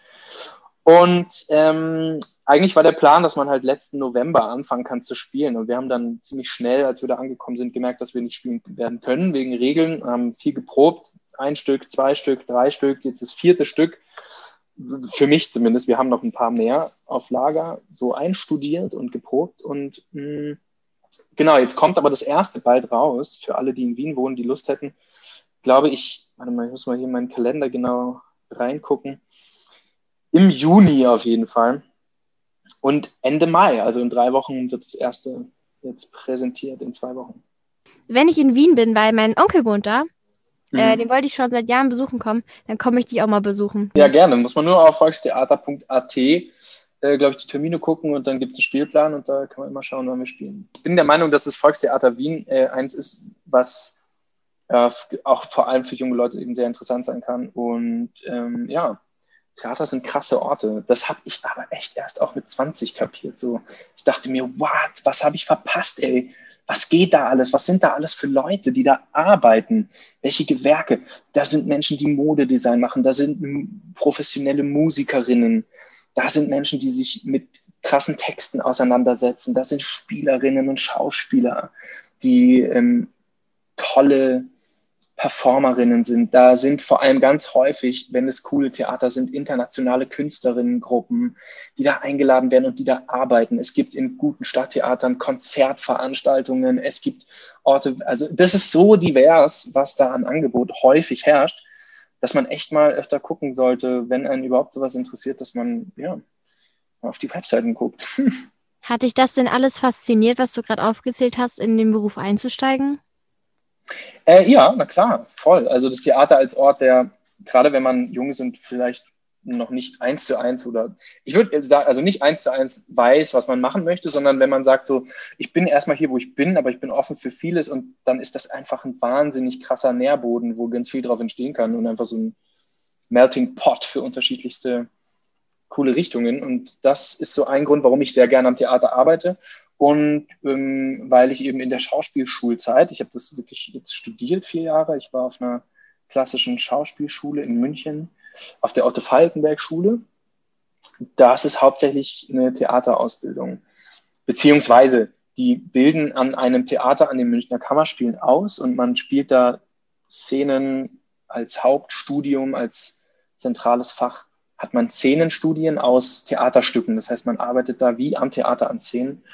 Und ähm, eigentlich war der Plan, dass man halt letzten November anfangen kann zu spielen. Und wir haben dann ziemlich schnell, als wir da angekommen sind, gemerkt, dass wir nicht spielen werden können wegen Regeln. Haben viel geprobt, ein Stück, zwei Stück, drei Stück, jetzt das vierte Stück. Für mich zumindest. Wir haben noch ein paar mehr auf Lager so einstudiert und geprobt. Und mh, hm, genau, jetzt kommt aber das erste bald raus. Für alle, die in Wien wohnen, die Lust hätten, glaube ich, warte mal, ich muss mal hier in meinen Kalender genau reingucken im Juni auf jeden Fall. Und Ende Mai, also in drei Wochen, wird das erste jetzt präsentiert, in zwei Wochen. Wenn ich in Wien bin, weil mein Onkel wohnt da, äh, mhm. äh, den wollte ich schon seit Jahren besuchen kommen, dann komme ich dich auch mal besuchen. Ja, gerne. Muss man nur auf volkstheater.at, äh, glaube ich, die Termine gucken und dann gibt es einen Spielplan und da kann man immer schauen, wann wir spielen. Ich bin der Meinung, dass das Volkstheater Wien äh, eins ist, was äh, auch vor allem für junge Leute eben sehr interessant sein kann. Und ähm, ja, Theater sind krasse Orte. Das habe ich aber echt erst auch mit 20 kapiert. So, ich dachte mir, what, was habe ich verpasst, ey? Was geht da alles? Was sind da alles für Leute, die da arbeiten? Welche Gewerke? Da sind Menschen, die Modedesign machen. Da sind professionelle Musikerinnen. Da sind Menschen, die sich mit krassen Texten auseinandersetzen. Da sind Spielerinnen und Schauspieler, die ähm, tolle Performerinnen sind. Da sind vor allem ganz häufig, wenn es coole Theater sind, internationale Künstlerinnengruppen, die da eingeladen werden und die da arbeiten. Es gibt in guten Stadttheatern Konzertveranstaltungen. Es gibt Orte, also das ist so divers, was da an Angebot häufig herrscht, dass man echt mal öfter gucken sollte, wenn einen überhaupt sowas interessiert, dass man ja auf die Webseiten guckt. Hat dich das denn alles fasziniert, was du gerade aufgezählt hast, in den Beruf einzusteigen? Äh, ja, na klar, voll. Also das Theater als Ort, der, gerade wenn man jung ist und vielleicht noch nicht eins zu eins oder ich würde sagen, also nicht eins zu eins weiß, was man machen möchte, sondern wenn man sagt so, ich bin erstmal hier, wo ich bin, aber ich bin offen für vieles und dann ist das einfach ein wahnsinnig krasser Nährboden, wo ganz viel drauf entstehen kann und einfach so ein Melting Pot für unterschiedlichste coole Richtungen. Und das ist so ein Grund, warum ich sehr gerne am Theater arbeite. Und ähm, weil ich eben in der Schauspielschulzeit, ich habe das wirklich jetzt studiert, vier Jahre, ich war auf einer klassischen Schauspielschule in München, auf der Otto Falkenberg Schule. Das ist hauptsächlich eine Theaterausbildung. Beziehungsweise die bilden an einem Theater an den Münchner Kammerspielen aus und man spielt da Szenen als Hauptstudium, als zentrales Fach hat man Szenenstudien aus Theaterstücken. Das heißt, man arbeitet da wie am Theater an Szenen.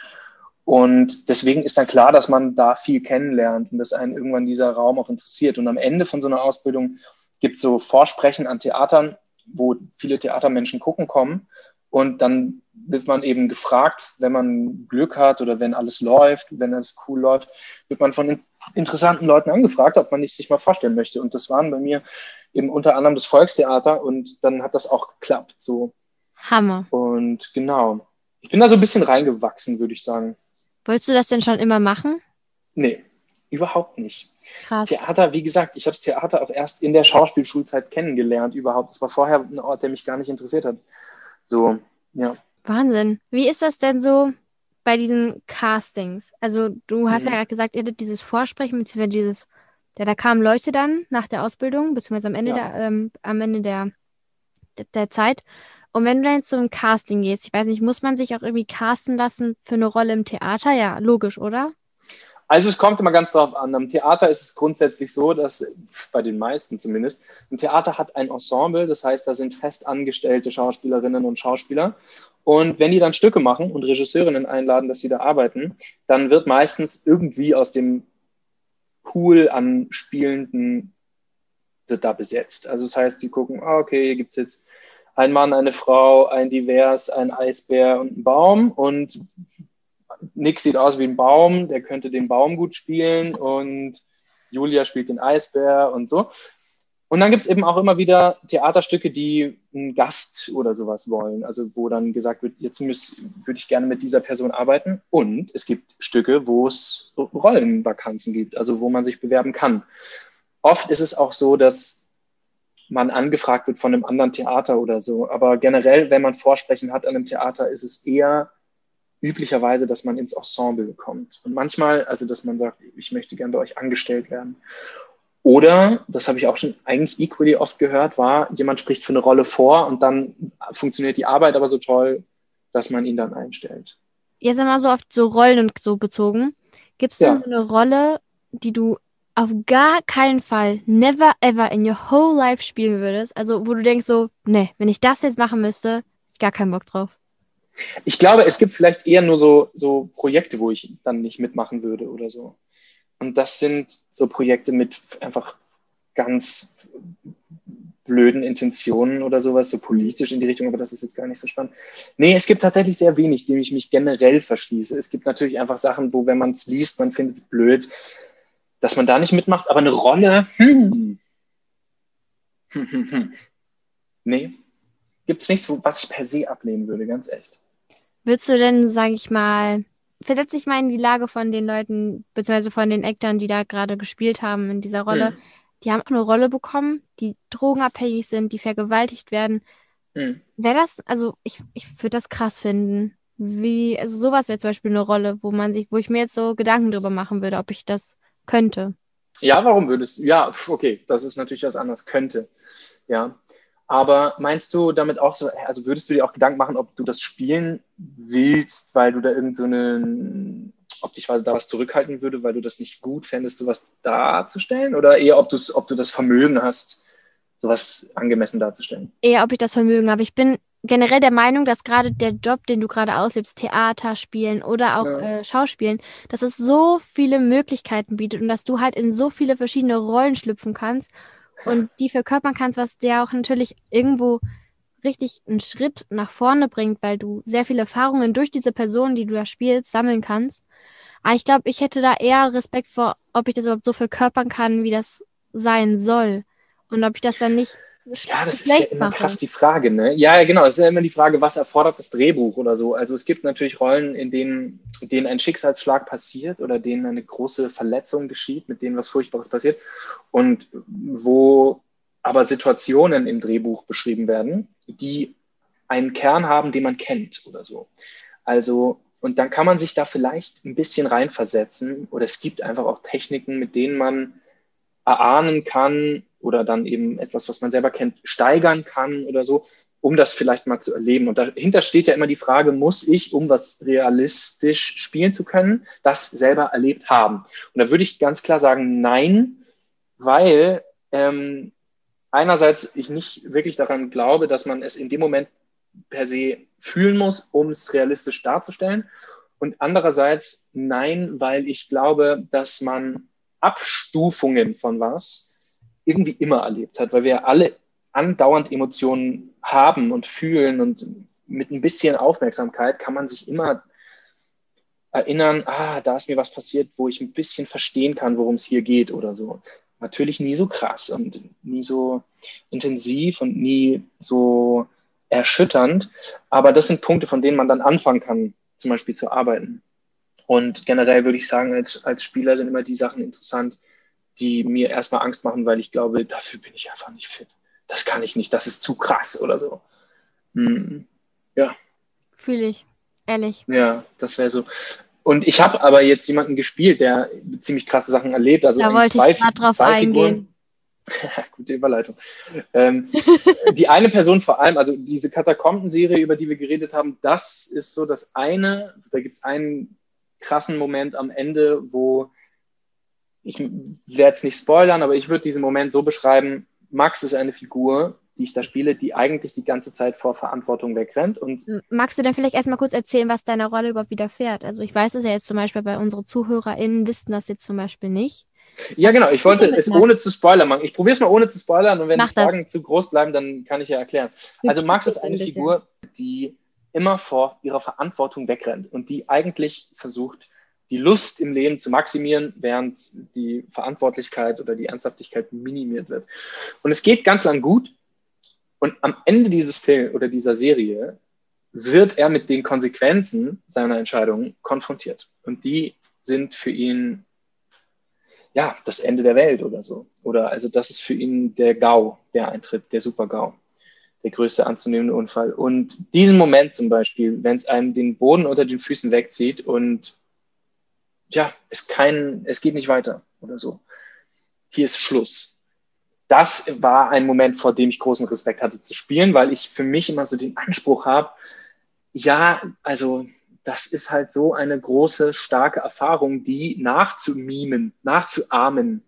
Und deswegen ist dann klar, dass man da viel kennenlernt und dass einen irgendwann dieser Raum auch interessiert. Und am Ende von so einer Ausbildung gibt es so Vorsprechen an Theatern, wo viele Theatermenschen gucken kommen. Und dann wird man eben gefragt, wenn man Glück hat oder wenn alles läuft, wenn es cool läuft, wird man von interessanten Leuten angefragt, ob man nicht sich mal vorstellen möchte. Und das waren bei mir eben unter anderem das Volkstheater und dann hat das auch geklappt. So. Hammer. Und genau. Ich bin da so ein bisschen reingewachsen, würde ich sagen. Wolltest du das denn schon immer machen? Nee, überhaupt nicht. Krass. Theater, wie gesagt, ich habe das Theater auch erst in der Schauspielschulzeit kennengelernt überhaupt. Das war vorher ein Ort, der mich gar nicht interessiert hat. So, ja. Wahnsinn. Wie ist das denn so bei diesen Castings? Also, du hast mhm. ja gerade gesagt, ihr hattet dieses Vorsprechen, beziehungsweise dieses, ja, da kamen Leute dann nach der Ausbildung, beziehungsweise am Ende ja. der, ähm, am Ende der, der, der Zeit. Und wenn du dann zu einem Casting gehst, ich weiß nicht, muss man sich auch irgendwie casten lassen für eine Rolle im Theater? Ja, logisch, oder? Also es kommt immer ganz darauf an. Am Theater ist es grundsätzlich so, dass bei den meisten zumindest, ein Theater hat ein Ensemble, das heißt, da sind fest angestellte Schauspielerinnen und Schauspieler. Und wenn die dann Stücke machen und Regisseurinnen einladen, dass sie da arbeiten, dann wird meistens irgendwie aus dem Pool an Spielenden wird da besetzt. Also das heißt, die gucken, ah, okay, hier gibt's jetzt ein Mann, eine Frau, ein Divers, ein Eisbär und ein Baum und Nick sieht aus wie ein Baum, der könnte den Baum gut spielen und Julia spielt den Eisbär und so. Und dann gibt es eben auch immer wieder Theaterstücke, die einen Gast oder sowas wollen. Also wo dann gesagt wird, jetzt würde ich gerne mit dieser Person arbeiten. Und es gibt Stücke, wo es Rollenvakanzen gibt, also wo man sich bewerben kann. Oft ist es auch so, dass man angefragt wird von einem anderen Theater oder so. Aber generell, wenn man Vorsprechen hat an einem Theater, ist es eher üblicherweise, dass man ins Ensemble kommt. Und manchmal, also dass man sagt, ich möchte gerne bei euch angestellt werden. Oder, das habe ich auch schon eigentlich equally oft gehört, war, jemand spricht für eine Rolle vor und dann funktioniert die Arbeit aber so toll, dass man ihn dann einstellt. Jetzt einmal so oft so Rollen und so bezogen. Gibt es ja. so eine Rolle, die du auf gar keinen Fall, never ever in your whole life spielen würdest? Also, wo du denkst so, ne, wenn ich das jetzt machen müsste, ich gar keinen Bock drauf. Ich glaube, es gibt vielleicht eher nur so, so Projekte, wo ich dann nicht mitmachen würde oder so. Und das sind so Projekte mit einfach ganz blöden Intentionen oder sowas, so politisch in die Richtung, aber das ist jetzt gar nicht so spannend. Nee, es gibt tatsächlich sehr wenig, dem ich mich generell verschließe. Es gibt natürlich einfach Sachen, wo, wenn man es liest, man findet es blöd, dass man da nicht mitmacht, aber eine Rolle, hm. Hm, hm, hm. Nee, gibt es nichts, was ich per se ablehnen würde, ganz echt. Würdest du denn, sag ich mal, versetz dich mal in die Lage von den Leuten, beziehungsweise von den Actern, die da gerade gespielt haben in dieser Rolle. Mhm. Die haben auch eine Rolle bekommen, die drogenabhängig sind, die vergewaltigt werden. Mhm. Wäre das, also ich, ich würde das krass finden. Wie, also sowas wäre zum Beispiel eine Rolle, wo man sich, wo ich mir jetzt so Gedanken drüber machen würde, ob ich das könnte. Ja, warum würdest du? Ja, okay, das ist natürlich was anderes. Könnte. Ja. Aber meinst du damit auch so, also würdest du dir auch Gedanken machen, ob du das spielen willst, weil du da irgend so eine, ob dich da was zurückhalten würde, weil du das nicht gut fändest, sowas darzustellen? Oder eher, ob, ob du das Vermögen hast, sowas angemessen darzustellen? Eher, ob ich das Vermögen habe. Ich bin generell der Meinung, dass gerade der Job, den du gerade ausübst, Theater spielen oder auch ja. äh, Schauspielen, dass es so viele Möglichkeiten bietet und dass du halt in so viele verschiedene Rollen schlüpfen kannst und die verkörpern kannst, was dir auch natürlich irgendwo richtig einen Schritt nach vorne bringt, weil du sehr viele Erfahrungen durch diese Person, die du da spielst, sammeln kannst. Aber ich glaube, ich hätte da eher Respekt vor, ob ich das überhaupt so verkörpern kann, wie das sein soll. Und ob ich das dann nicht ja, das ist ja immer fast die Frage, ne? Ja, genau. Es ist ja immer die Frage, was erfordert das Drehbuch oder so. Also es gibt natürlich Rollen, in denen, denen ein Schicksalsschlag passiert oder denen eine große Verletzung geschieht, mit denen was Furchtbares passiert und wo aber Situationen im Drehbuch beschrieben werden, die einen Kern haben, den man kennt oder so. Also und dann kann man sich da vielleicht ein bisschen reinversetzen oder es gibt einfach auch Techniken, mit denen man erahnen kann, oder dann eben etwas, was man selber kennt, steigern kann oder so, um das vielleicht mal zu erleben. Und dahinter steht ja immer die Frage, muss ich, um was realistisch spielen zu können, das selber erlebt haben? Und da würde ich ganz klar sagen, nein, weil ähm, einerseits ich nicht wirklich daran glaube, dass man es in dem Moment per se fühlen muss, um es realistisch darzustellen. Und andererseits nein, weil ich glaube, dass man Abstufungen von was irgendwie immer erlebt hat, weil wir alle andauernd Emotionen haben und fühlen und mit ein bisschen Aufmerksamkeit kann man sich immer erinnern, ah, da ist mir was passiert, wo ich ein bisschen verstehen kann, worum es hier geht oder so. Natürlich nie so krass und nie so intensiv und nie so erschütternd, aber das sind Punkte, von denen man dann anfangen kann, zum Beispiel zu arbeiten. Und generell würde ich sagen, als, als Spieler sind immer die Sachen interessant, die mir erstmal Angst machen, weil ich glaube, dafür bin ich einfach nicht fit. Das kann ich nicht, das ist zu krass oder so. Hm. Ja. Fühle ich, ehrlich. Ja, das wäre so. Und ich habe aber jetzt jemanden gespielt, der ziemlich krasse Sachen erlebt. Also da wollte zwei, ich gerade drauf eingehen. Gute Überleitung. Ähm, die eine Person vor allem, also diese Katakomben-Serie, über die wir geredet haben, das ist so das eine. Da gibt es einen krassen Moment am Ende, wo ich werde es nicht spoilern, aber ich würde diesen Moment so beschreiben, Max ist eine Figur, die ich da spiele, die eigentlich die ganze Zeit vor Verantwortung wegrennt. Und Magst du denn vielleicht erstmal kurz erzählen, was deiner Rolle überhaupt widerfährt? Also ich weiß es ja jetzt zum Beispiel bei unseren ZuhörerInnen wissen das jetzt zum Beispiel nicht. Ja, genau. Ich wollte es ohne zu spoilern machen. Ich probiere es mal ohne zu spoilern und wenn Mach die Fragen das. zu groß bleiben, dann kann ich ja erklären. Also Max ist eine Figur, die immer vor ihrer Verantwortung wegrennt und die eigentlich versucht, die Lust im Leben zu maximieren, während die Verantwortlichkeit oder die Ernsthaftigkeit minimiert wird. Und es geht ganz lang gut. Und am Ende dieses Films oder dieser Serie wird er mit den Konsequenzen seiner Entscheidungen konfrontiert. Und die sind für ihn ja das Ende der Welt oder so. Oder also das ist für ihn der GAU, der Eintritt, der Super-GAU, der größte anzunehmende Unfall. Und diesen Moment zum Beispiel, wenn es einem den Boden unter den Füßen wegzieht und ja, es kein, es geht nicht weiter oder so. Hier ist Schluss. Das war ein Moment, vor dem ich großen Respekt hatte zu spielen, weil ich für mich immer so den Anspruch habe, ja, also das ist halt so eine große, starke Erfahrung, die nachzumimen, nachzuahmen,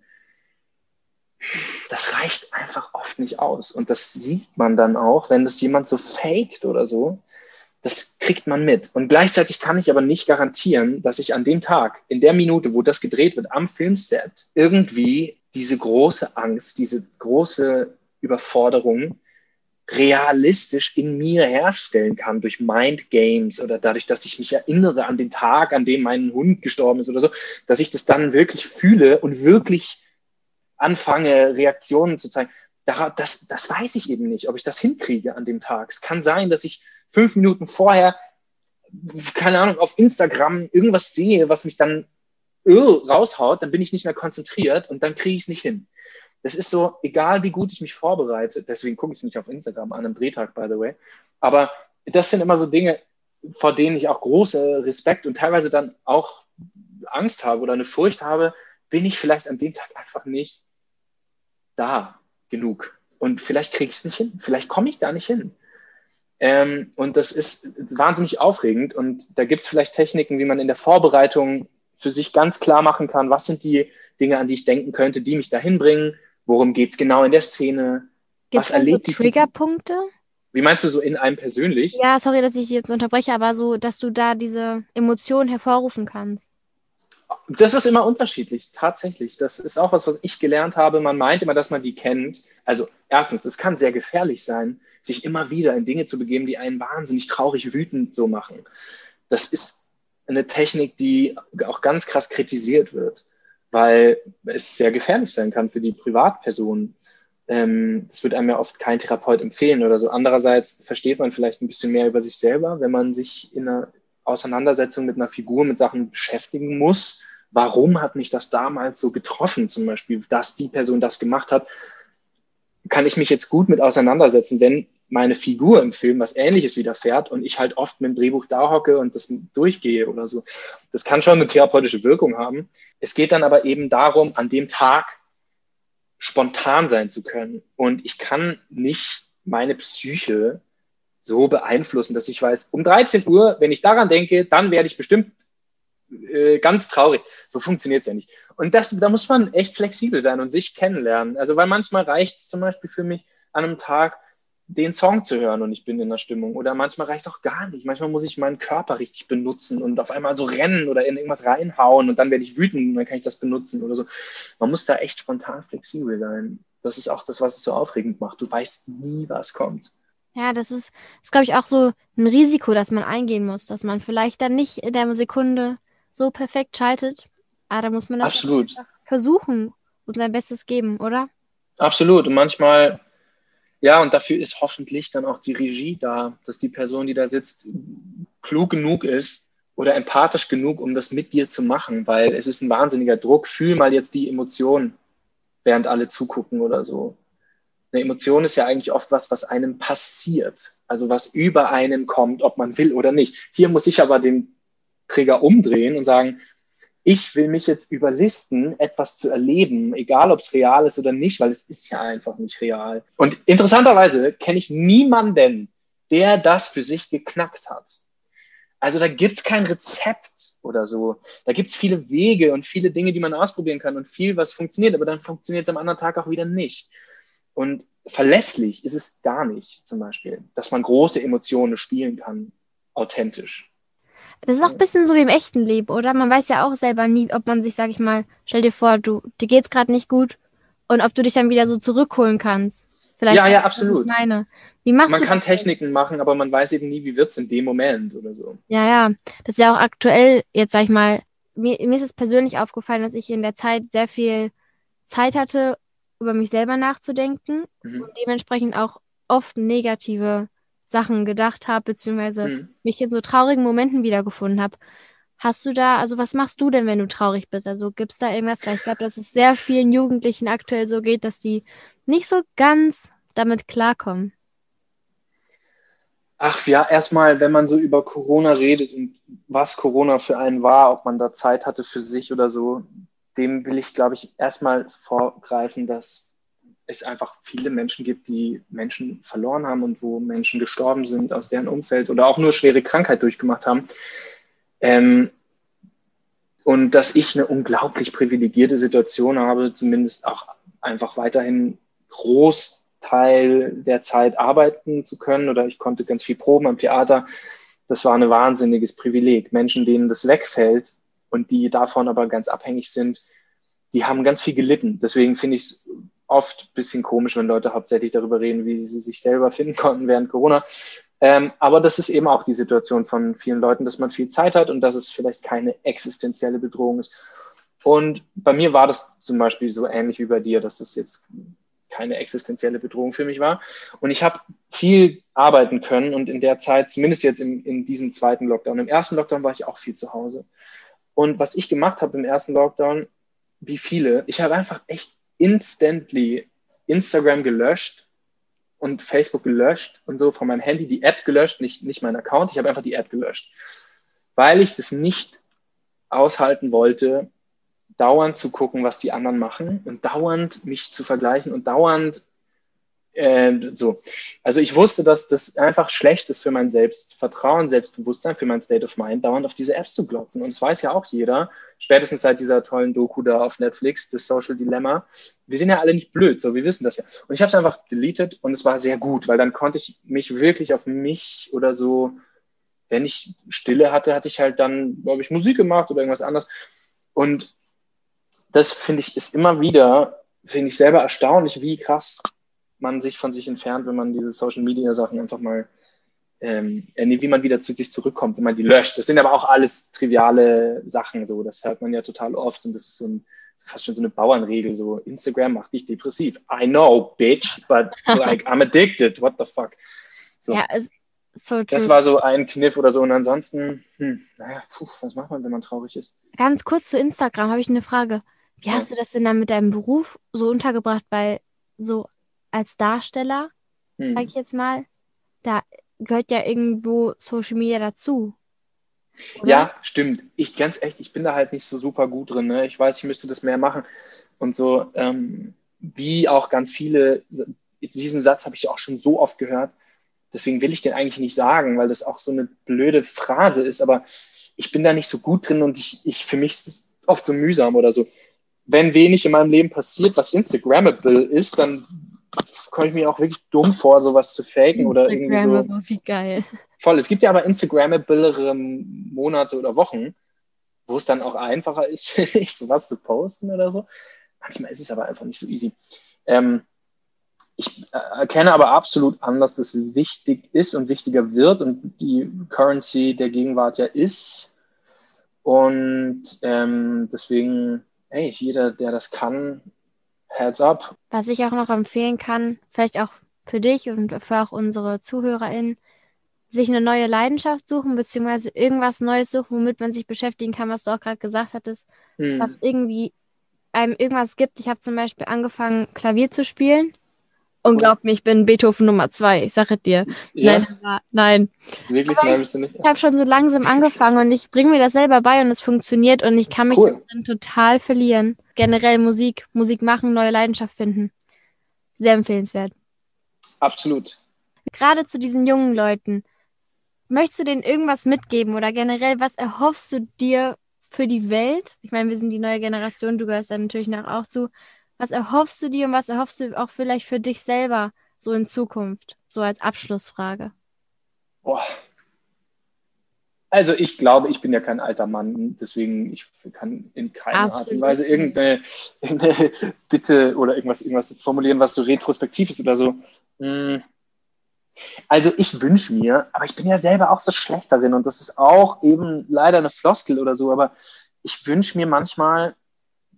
das reicht einfach oft nicht aus. Und das sieht man dann auch, wenn das jemand so faked oder so das kriegt man mit. Und gleichzeitig kann ich aber nicht garantieren, dass ich an dem Tag, in der Minute, wo das gedreht wird, am Filmset, irgendwie diese große Angst, diese große Überforderung realistisch in mir herstellen kann durch Mind Games oder dadurch, dass ich mich erinnere an den Tag, an dem mein Hund gestorben ist oder so, dass ich das dann wirklich fühle und wirklich anfange, Reaktionen zu zeigen. Das, das weiß ich eben nicht, ob ich das hinkriege an dem Tag. Es kann sein, dass ich fünf Minuten vorher, keine Ahnung, auf Instagram irgendwas sehe, was mich dann raushaut, dann bin ich nicht mehr konzentriert und dann kriege ich es nicht hin. Das ist so, egal wie gut ich mich vorbereite, deswegen gucke ich nicht auf Instagram an einem Drehtag, by the way, aber das sind immer so Dinge, vor denen ich auch große Respekt und teilweise dann auch Angst habe oder eine Furcht habe, bin ich vielleicht an dem Tag einfach nicht da genug. Und vielleicht kriege ich es nicht hin. Vielleicht komme ich da nicht hin. Ähm, und das ist wahnsinnig aufregend. Und da gibt es vielleicht Techniken, wie man in der Vorbereitung für sich ganz klar machen kann, was sind die Dinge, an die ich denken könnte, die mich dahin bringen, worum geht es genau in der Szene. Gibt es also Triggerpunkte? Wie meinst du so in einem persönlich? Ja, sorry, dass ich jetzt unterbreche, aber so, dass du da diese Emotionen hervorrufen kannst. Das ist immer unterschiedlich, tatsächlich. Das ist auch was, was ich gelernt habe. Man meint immer, dass man die kennt. Also erstens, es kann sehr gefährlich sein, sich immer wieder in Dinge zu begeben, die einen wahnsinnig traurig wütend so machen. Das ist eine Technik, die auch ganz krass kritisiert wird, weil es sehr gefährlich sein kann für die Privatperson. Ähm, das wird einem ja oft kein Therapeut empfehlen oder so. Andererseits versteht man vielleicht ein bisschen mehr über sich selber, wenn man sich in einer Auseinandersetzung mit einer Figur, mit Sachen beschäftigen muss. Warum hat mich das damals so getroffen, zum Beispiel, dass die Person das gemacht hat? Kann ich mich jetzt gut mit auseinandersetzen, wenn meine Figur im Film was Ähnliches widerfährt und ich halt oft mit dem Drehbuch da hocke und das durchgehe oder so. Das kann schon eine therapeutische Wirkung haben. Es geht dann aber eben darum, an dem Tag spontan sein zu können. Und ich kann nicht meine Psyche so beeinflussen, dass ich weiß, um 13 Uhr, wenn ich daran denke, dann werde ich bestimmt äh, ganz traurig. So funktioniert es ja nicht. Und das, da muss man echt flexibel sein und sich kennenlernen. Also, weil manchmal reicht es zum Beispiel für mich an einem Tag, den Song zu hören und ich bin in der Stimmung. Oder manchmal reicht es auch gar nicht. Manchmal muss ich meinen Körper richtig benutzen und auf einmal so rennen oder in irgendwas reinhauen und dann werde ich wütend und dann kann ich das benutzen oder so. Man muss da echt spontan flexibel sein. Das ist auch das, was es so aufregend macht. Du weißt nie, was kommt. Ja, das ist, ist glaube ich, auch so ein Risiko, das man eingehen muss, dass man vielleicht dann nicht in der Sekunde so perfekt schaltet. Aber da muss man das Absolut. versuchen und sein Bestes geben, oder? Absolut. Und manchmal, ja, und dafür ist hoffentlich dann auch die Regie da, dass die Person, die da sitzt, klug genug ist oder empathisch genug, um das mit dir zu machen, weil es ist ein wahnsinniger Druck. Fühl mal jetzt die Emotionen, während alle zugucken oder so eine Emotion ist ja eigentlich oft was, was einem passiert. Also was über einem kommt, ob man will oder nicht. Hier muss ich aber den Träger umdrehen und sagen, ich will mich jetzt überlisten, etwas zu erleben, egal ob es real ist oder nicht, weil es ist ja einfach nicht real. Und interessanterweise kenne ich niemanden, der das für sich geknackt hat. Also da gibt's kein Rezept oder so. Da gibt's viele Wege und viele Dinge, die man ausprobieren kann und viel, was funktioniert, aber dann funktioniert es am anderen Tag auch wieder nicht. Und verlässlich ist es gar nicht, zum Beispiel, dass man große Emotionen spielen kann, authentisch. Das ist auch ein bisschen so wie im echten Leben, oder? Man weiß ja auch selber nie, ob man sich, sag ich mal, stell dir vor, du, dir geht's gerade nicht gut und ob du dich dann wieder so zurückholen kannst. Vielleicht ja, ja, absolut. Meine. Wie machst man du kann denn? Techniken machen, aber man weiß eben nie, wie wird es in dem Moment oder so. Ja, ja. Das ist ja auch aktuell, jetzt sag ich mal, mir, mir ist es persönlich aufgefallen, dass ich in der Zeit sehr viel Zeit hatte, über mich selber nachzudenken Mhm. und dementsprechend auch oft negative Sachen gedacht habe, beziehungsweise Mhm. mich in so traurigen Momenten wiedergefunden habe. Hast du da, also was machst du denn, wenn du traurig bist? Also gibt es da irgendwas? Weil ich glaube, dass es sehr vielen Jugendlichen aktuell so geht, dass die nicht so ganz damit klarkommen. Ach ja, erstmal, wenn man so über Corona redet und was Corona für einen war, ob man da Zeit hatte für sich oder so, dem will ich, glaube ich, erstmal vorgreifen, dass es einfach viele Menschen gibt, die Menschen verloren haben und wo Menschen gestorben sind aus deren Umfeld oder auch nur schwere Krankheit durchgemacht haben. Ähm, und dass ich eine unglaublich privilegierte Situation habe, zumindest auch einfach weiterhin Großteil der Zeit arbeiten zu können oder ich konnte ganz viel proben am Theater. Das war ein wahnsinniges Privileg. Menschen, denen das wegfällt und die davon aber ganz abhängig sind, die haben ganz viel gelitten. Deswegen finde ich es oft bisschen komisch, wenn Leute hauptsächlich darüber reden, wie sie sich selber finden konnten während Corona. Ähm, aber das ist eben auch die Situation von vielen Leuten, dass man viel Zeit hat und dass es vielleicht keine existenzielle Bedrohung ist. Und bei mir war das zum Beispiel so ähnlich wie bei dir, dass das jetzt keine existenzielle Bedrohung für mich war. Und ich habe viel arbeiten können und in der Zeit, zumindest jetzt in, in diesem zweiten Lockdown, im ersten Lockdown war ich auch viel zu Hause. Und was ich gemacht habe im ersten Lockdown, wie viele, ich habe einfach echt instantly Instagram gelöscht und Facebook gelöscht und so von meinem Handy die App gelöscht, nicht, nicht mein Account, ich habe einfach die App gelöscht, weil ich das nicht aushalten wollte, dauernd zu gucken, was die anderen machen und dauernd mich zu vergleichen und dauernd äh, so. Also ich wusste, dass das einfach schlecht ist für mein Selbstvertrauen, Selbstbewusstsein, für mein State of Mind, dauernd auf diese Apps zu glotzen. Und es weiß ja auch jeder, spätestens seit dieser tollen Doku da auf Netflix, das Social Dilemma. Wir sind ja alle nicht blöd, so wir wissen das ja. Und ich habe es einfach deleted und es war sehr gut, weil dann konnte ich mich wirklich auf mich oder so, wenn ich Stille hatte, hatte ich halt dann, glaube ich, Musik gemacht oder irgendwas anderes. Und das finde ich ist immer wieder, finde ich selber erstaunlich, wie krass man sich von sich entfernt, wenn man diese Social Media Sachen einfach mal, ähm, wie man wieder zu sich zurückkommt, wenn man die löscht. Das sind aber auch alles triviale Sachen, so. Das hört man ja total oft und das ist so ein, fast schon so eine Bauernregel, so Instagram macht dich depressiv. I know, bitch, but like I'm addicted. What the fuck? So. Ja, es so. Das war so ein Kniff oder so. Und ansonsten, hm, naja, puh, was macht man, wenn man traurig ist? Ganz kurz zu Instagram habe ich eine Frage. Wie Ja. hast du das denn dann mit deinem Beruf so untergebracht? Weil so als Darsteller, Hm. sag ich jetzt mal, da gehört ja irgendwo Social Media dazu. Oder? Ja, stimmt. Ich ganz echt, ich bin da halt nicht so super gut drin. Ne? Ich weiß, ich müsste das mehr machen. Und so, ähm, wie auch ganz viele, diesen Satz habe ich auch schon so oft gehört. Deswegen will ich den eigentlich nicht sagen, weil das auch so eine blöde Phrase ist. Aber ich bin da nicht so gut drin und ich, ich für mich ist es oft so mühsam oder so. Wenn wenig in meinem Leben passiert, was Instagrammable ist, dann komme ich mir auch wirklich dumm vor, sowas zu faken oder irgendwie so. Instagram, wie geil. Voll. Es gibt ja aber Instagrammablere Monate oder Wochen, wo es dann auch einfacher ist, finde ich, sowas zu posten oder so. Manchmal ist es aber einfach nicht so easy. Ähm, ich äh, erkenne aber absolut an, dass das wichtig ist und wichtiger wird und die Currency der Gegenwart ja ist. Und ähm, deswegen, hey, jeder, der das kann, heads up. Was ich auch noch empfehlen kann, vielleicht auch für dich und für auch unsere ZuhörerInnen, sich eine neue Leidenschaft suchen, beziehungsweise irgendwas Neues suchen, womit man sich beschäftigen kann, was du auch gerade gesagt hattest, Hm. was irgendwie einem irgendwas gibt. Ich habe zum Beispiel angefangen, Klavier zu spielen. Und glaub mir, ich bin Beethoven Nummer zwei, ich sage dir. Ja, Nein, aber- nein. wirklich, aber nein, bist du nicht. Ich habe schon so langsam angefangen und ich bringe mir das selber bei und es funktioniert und ich kann mich Cool. total verlieren. Generell Musik, Musik machen, neue Leidenschaft finden. Sehr empfehlenswert. Absolut. Gerade zu diesen jungen Leuten, möchtest du denen irgendwas mitgeben oder generell, was erhoffst du dir für die Welt? Ich meine, wir sind die neue Generation, du gehörst da natürlich nach auch zu. Was erhoffst du dir und was erhoffst du auch vielleicht für dich selber so in Zukunft? So als Abschlussfrage. Boah. Also ich glaube, ich bin ja kein alter Mann, deswegen ich kann in keiner Art Absolut. und Weise irgendeine, irgendeine Bitte oder irgendwas, irgendwas formulieren, was so retrospektiv ist oder so. Hm. Also ich wünsche mir, aber ich bin ja selber auch so schlecht darin und das ist auch eben leider eine Floskel oder so, aber ich wünsche mir manchmal,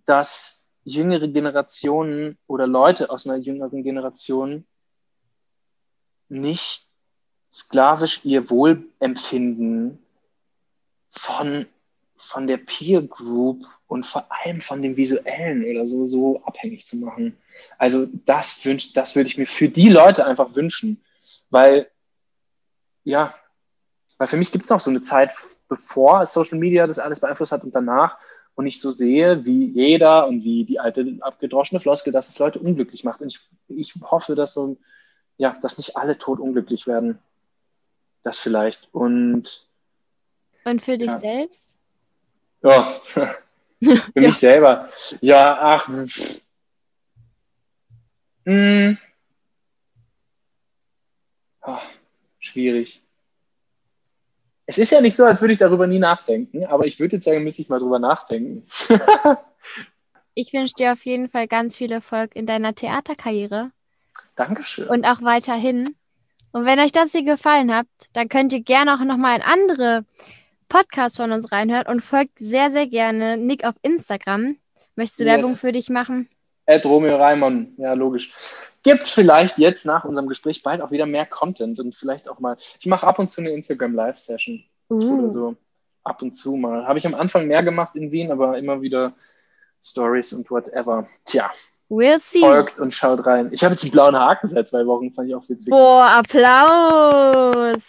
dass jüngere Generationen oder Leute aus einer jüngeren Generation nicht sklavisch ihr Wohlempfinden von, von der Peer Group und vor allem von dem Visuellen oder so, so abhängig zu machen. Also das wünscht, das würde ich mir für die Leute einfach wünschen. Weil, ja, weil für mich gibt es noch so eine Zeit, bevor Social Media das alles beeinflusst hat und danach und ich so sehe, wie jeder und wie die alte abgedroschene Floskel, dass es Leute unglücklich macht. Und ich, ich hoffe, dass so, ja, dass nicht alle tot unglücklich werden. Das vielleicht. Und. Und für dich ja. selbst? Ja. für ja. mich selber. Ja, ach. Hm. Oh, schwierig. Es ist ja nicht so, als würde ich darüber nie nachdenken, aber ich würde jetzt sagen, müsste ich mal drüber nachdenken. ich wünsche dir auf jeden Fall ganz viel Erfolg in deiner Theaterkarriere. Dankeschön. Und auch weiterhin. Und wenn euch das hier gefallen hat, dann könnt ihr gerne auch nochmal in andere Podcasts von uns reinhören und folgt sehr, sehr gerne Nick auf Instagram. Möchtest du yes. Werbung für dich machen? Ed Romeo Reimann, ja, logisch. Gibt vielleicht jetzt nach unserem Gespräch bald auch wieder mehr Content und vielleicht auch mal. Ich mache ab und zu eine Instagram Live-Session uh. oder so. Ab und zu mal. Habe ich am Anfang mehr gemacht in Wien, aber immer wieder Stories und whatever. Tja. We'll see. Folgt und schaut rein. Ich habe jetzt einen blauen Haken seit zwei Wochen, fand ich auch witzig. Boah, Applaus!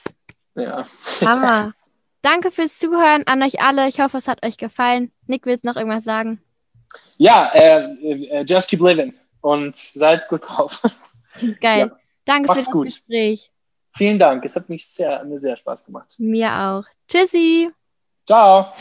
Ja. Hammer. Danke fürs Zuhören an euch alle. Ich hoffe, es hat euch gefallen. Nick, willst du noch irgendwas sagen? Ja, äh, äh, just keep living und seid gut drauf. Geil. Ja. Danke Macht's für das gut. Gespräch. Vielen Dank. Es hat mich sehr, mir sehr Spaß gemacht. Mir auch. Tschüssi. Ciao.